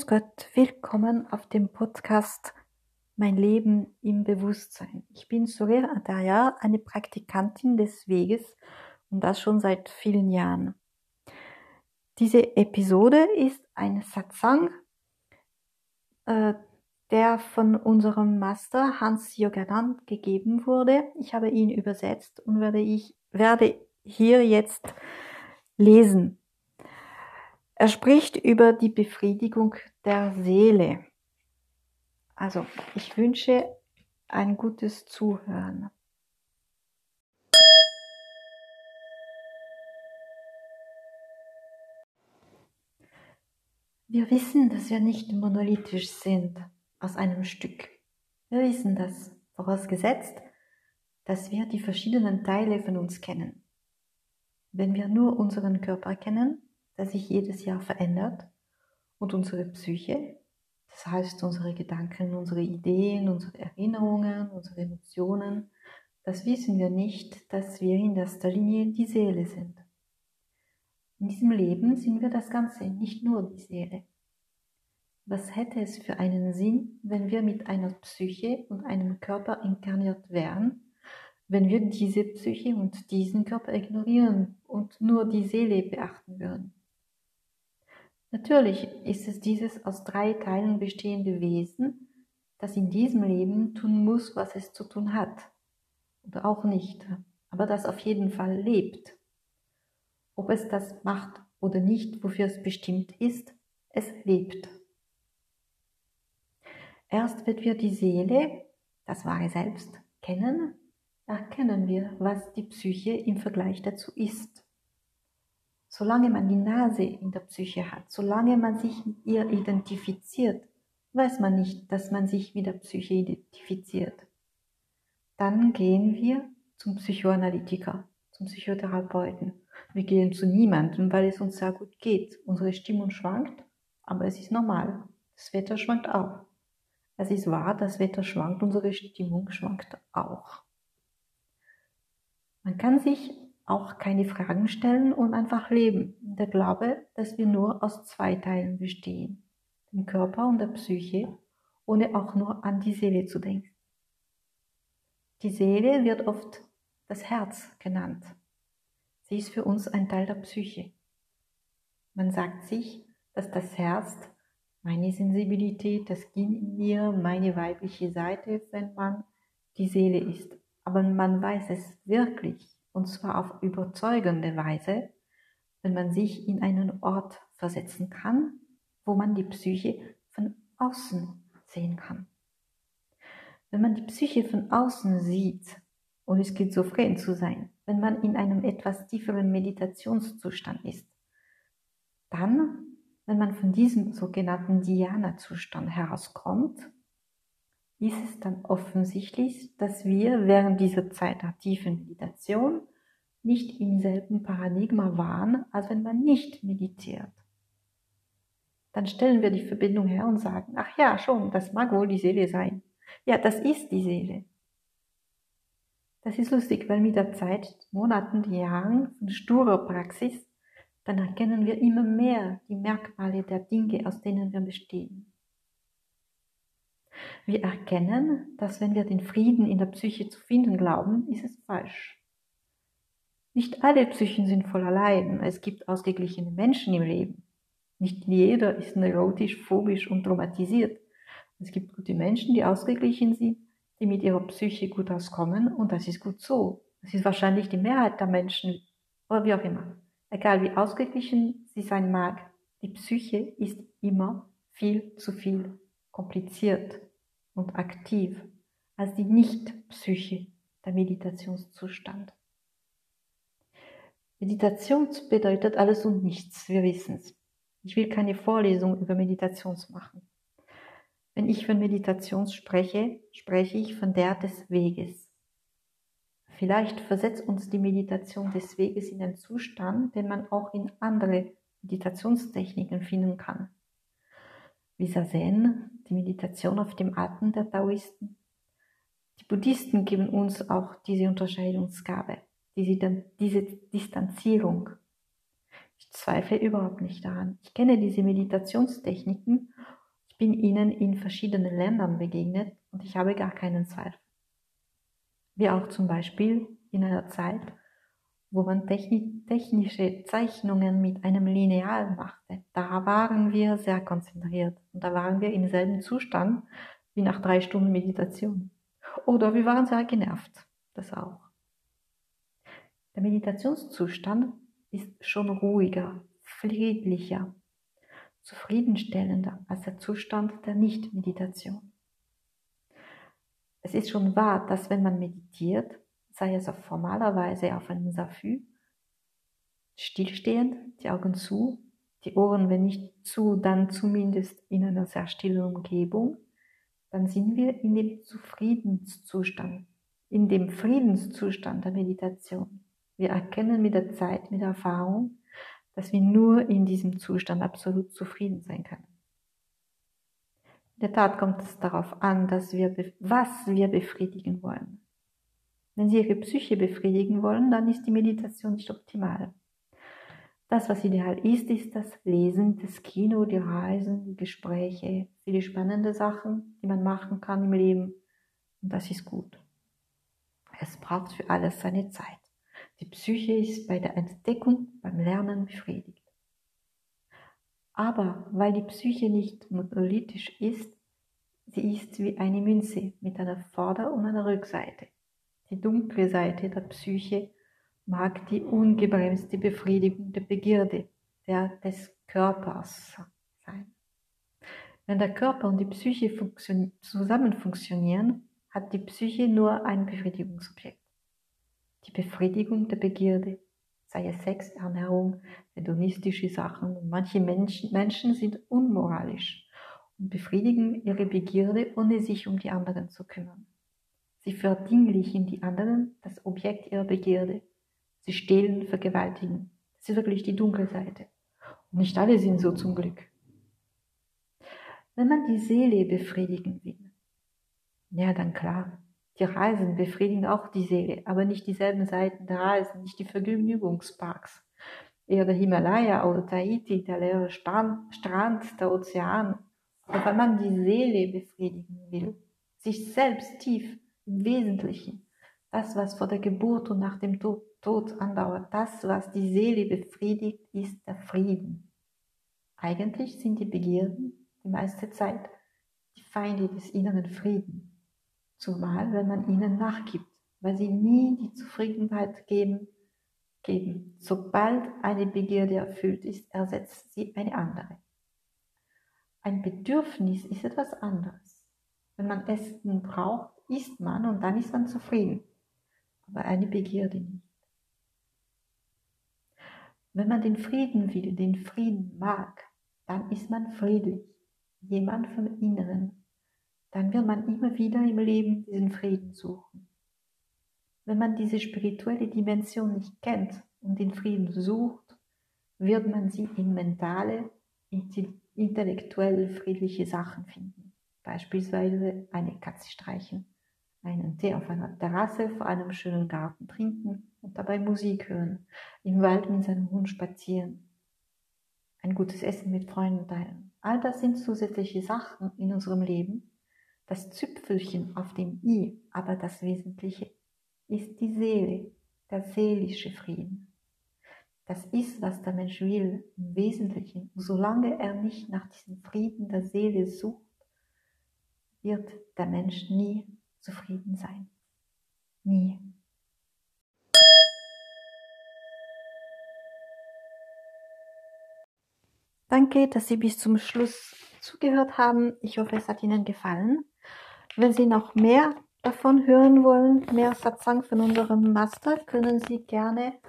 Grüß Gott, willkommen auf dem Podcast Mein Leben im Bewusstsein. Ich bin Soler Adaya, eine Praktikantin des Weges und das schon seit vielen Jahren. Diese Episode ist ein Satsang, äh, der von unserem Master Hans Yoganand gegeben wurde. Ich habe ihn übersetzt und werde ich werde hier jetzt lesen. Er spricht über die Befriedigung der Seele. Also, ich wünsche ein gutes Zuhören. Wir wissen, dass wir nicht monolithisch sind aus einem Stück. Wir wissen das, vorausgesetzt, dass wir die verschiedenen Teile von uns kennen. Wenn wir nur unseren Körper kennen, das sich jedes Jahr verändert und unsere Psyche, das heißt unsere Gedanken, unsere Ideen, unsere Erinnerungen, unsere Emotionen, das wissen wir nicht, dass wir in erster Linie die Seele sind. In diesem Leben sind wir das Ganze, nicht nur die Seele. Was hätte es für einen Sinn, wenn wir mit einer Psyche und einem Körper inkarniert wären, wenn wir diese Psyche und diesen Körper ignorieren und nur die Seele beachten würden? Natürlich ist es dieses aus drei Teilen bestehende Wesen, das in diesem Leben tun muss, was es zu tun hat. Oder auch nicht, aber das auf jeden Fall lebt. Ob es das macht oder nicht, wofür es bestimmt ist, es lebt. Erst wenn wir die Seele, das wahre Selbst, kennen, erkennen wir, was die Psyche im Vergleich dazu ist. Solange man die Nase in der Psyche hat, solange man sich mit ihr identifiziert, weiß man nicht, dass man sich mit der Psyche identifiziert. Dann gehen wir zum Psychoanalytiker, zum Psychotherapeuten. Wir gehen zu niemandem, weil es uns sehr gut geht. Unsere Stimmung schwankt, aber es ist normal. Das Wetter schwankt auch. Es ist wahr, das Wetter schwankt, unsere Stimmung schwankt auch. Man kann sich auch keine Fragen stellen und einfach leben. Der Glaube, dass wir nur aus zwei Teilen bestehen, dem Körper und der Psyche, ohne auch nur an die Seele zu denken. Die Seele wird oft das Herz genannt. Sie ist für uns ein Teil der Psyche. Man sagt sich, dass das Herz meine Sensibilität, das Kind in mir, meine weibliche Seite, wenn man die Seele ist. Aber man weiß es wirklich und zwar auf überzeugende Weise, wenn man sich in einen Ort versetzen kann, wo man die Psyche von außen sehen kann. Wenn man die Psyche von außen sieht, und es geht so fremd zu sein, wenn man in einem etwas tieferen Meditationszustand ist, dann, wenn man von diesem sogenannten Dhyana-Zustand herauskommt, ist es dann offensichtlich, dass wir während dieser Zeit der tiefen Meditation nicht im selben Paradigma waren, als wenn man nicht meditiert. Dann stellen wir die Verbindung her und sagen, ach ja, schon, das mag wohl die Seele sein. Ja, das ist die Seele. Das ist lustig, weil mit der Zeit, Monaten, Jahren von sturer Praxis, dann erkennen wir immer mehr die Merkmale der Dinge, aus denen wir bestehen. Wir erkennen, dass wenn wir den Frieden in der Psyche zu finden glauben, ist es falsch. Nicht alle Psychen sind voller Leiden. Es gibt ausgeglichene Menschen im Leben. Nicht jeder ist neurotisch, phobisch und traumatisiert. Es gibt gute Menschen, die ausgeglichen sind, die mit ihrer Psyche gut auskommen und das ist gut so. Das ist wahrscheinlich die Mehrheit der Menschen oder wie auch immer. Egal wie ausgeglichen sie sein mag, die Psyche ist immer viel zu viel kompliziert und aktiv als die Nicht-Psyche, der Meditationszustand. Meditation bedeutet alles und nichts, wir wissen es. Ich will keine Vorlesung über Meditations machen. Wenn ich von Meditation spreche, spreche ich von der des Weges. Vielleicht versetzt uns die Meditation des Weges in einen Zustand, den man auch in andere Meditationstechniken finden kann. Wie Zazen, die Meditation auf dem Atem der Taoisten. Die Buddhisten geben uns auch diese Unterscheidungsgabe, diese, diese Distanzierung. Ich zweifle überhaupt nicht daran. Ich kenne diese Meditationstechniken bin ihnen in verschiedenen Ländern begegnet und ich habe gar keinen Zweifel. Wie auch zum Beispiel in einer Zeit, wo man technische Zeichnungen mit einem Lineal machte. Da waren wir sehr konzentriert und da waren wir im selben Zustand wie nach drei Stunden Meditation. Oder wir waren sehr genervt, das auch. Der Meditationszustand ist schon ruhiger, friedlicher, zufriedenstellender als der Zustand der Nicht-Meditation. Es ist schon wahr, dass wenn man meditiert, sei es auf formaler Weise auf einem Safü, stillstehend, die Augen zu, die Ohren, wenn nicht zu, dann zumindest in einer sehr stillen Umgebung, dann sind wir in dem Zufriedenszustand, in dem Friedenszustand der Meditation. Wir erkennen mit der Zeit, mit der Erfahrung, dass wir nur in diesem Zustand absolut zufrieden sein können. In der Tat kommt es darauf an, dass wir, was wir befriedigen wollen. Wenn Sie Ihre Psyche befriedigen wollen, dann ist die Meditation nicht optimal. Das, was ideal ist, ist das Lesen, das Kino, die Reisen, die Gespräche, viele spannende Sachen, die man machen kann im Leben. Und das ist gut. Es braucht für alles seine Zeit. Die Psyche ist bei der Entdeckung, beim Lernen befriedigt. Aber weil die Psyche nicht monolithisch ist, sie ist wie eine Münze mit einer Vorder- und einer Rückseite. Die dunkle Seite der Psyche mag die ungebremste Befriedigung der Begierde der, des Körpers sein. Wenn der Körper und die Psyche funktion zusammen funktionieren, hat die Psyche nur ein Befriedigungsobjekt. Die Befriedigung der Begierde, sei es Sex, Ernährung, hedonistische Sachen. Und manche Menschen, Menschen sind unmoralisch und befriedigen ihre Begierde, ohne sich um die anderen zu kümmern. Sie verdinglichen die anderen, das Objekt ihrer Begierde. Sie stehlen, vergewaltigen. Das ist wirklich die dunkle Seite. Und nicht alle sind so zum Glück. Wenn man die Seele befriedigen will, ja, dann klar. Die Reisen befriedigen auch die Seele, aber nicht dieselben Seiten der Reisen, nicht die Vergnügungsparks. Eher der Himalaya oder Tahiti, der leere Strand, der Ozean. Aber wenn man die Seele befriedigen will, sich selbst tief Wesentlichen, das, was vor der Geburt und nach dem Tod, Tod andauert, das, was die Seele befriedigt, ist der Frieden. Eigentlich sind die Begierden die meiste Zeit die Feinde des inneren Frieden, zumal wenn man ihnen nachgibt, weil sie nie die Zufriedenheit geben, geben. Sobald eine Begierde erfüllt ist, ersetzt sie eine andere. Ein Bedürfnis ist etwas anderes. Wenn man Essen braucht, isst man und dann ist man zufrieden. Aber eine Begierde nicht. Wenn man den Frieden will, den Frieden mag, dann ist man friedlich, jemand vom Inneren. Dann wird man immer wieder im Leben diesen Frieden suchen. Wenn man diese spirituelle Dimension nicht kennt und den Frieden sucht, wird man sie in mentale, intellektuell friedliche Sachen finden. Beispielsweise eine Katze streichen einen Tee auf einer Terrasse vor einem schönen Garten trinken und dabei Musik hören, im Wald mit seinem Hund spazieren, ein gutes Essen mit Freunden teilen. All das sind zusätzliche Sachen in unserem Leben. Das Züpfelchen auf dem I, aber das Wesentliche ist die Seele, der seelische Frieden. Das ist, was der Mensch will, im Wesentlichen. solange er nicht nach diesem Frieden der Seele sucht, wird der Mensch nie zufrieden sein. Nie. Danke, dass Sie bis zum Schluss zugehört haben. Ich hoffe, es hat Ihnen gefallen. Wenn Sie noch mehr davon hören wollen, mehr Satsang von unserem Master, können Sie gerne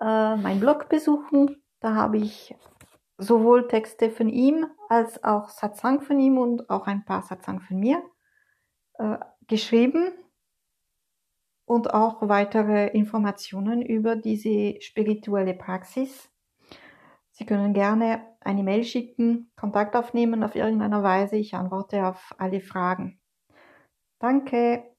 äh, meinen Blog besuchen. Da habe ich sowohl Texte von ihm als auch Satsang von ihm und auch ein paar Satsang von mir äh, geschrieben und auch weitere Informationen über diese spirituelle Praxis. Sie können gerne eine Mail schicken, Kontakt aufnehmen auf irgendeiner Weise. Ich antworte auf alle Fragen. Danke.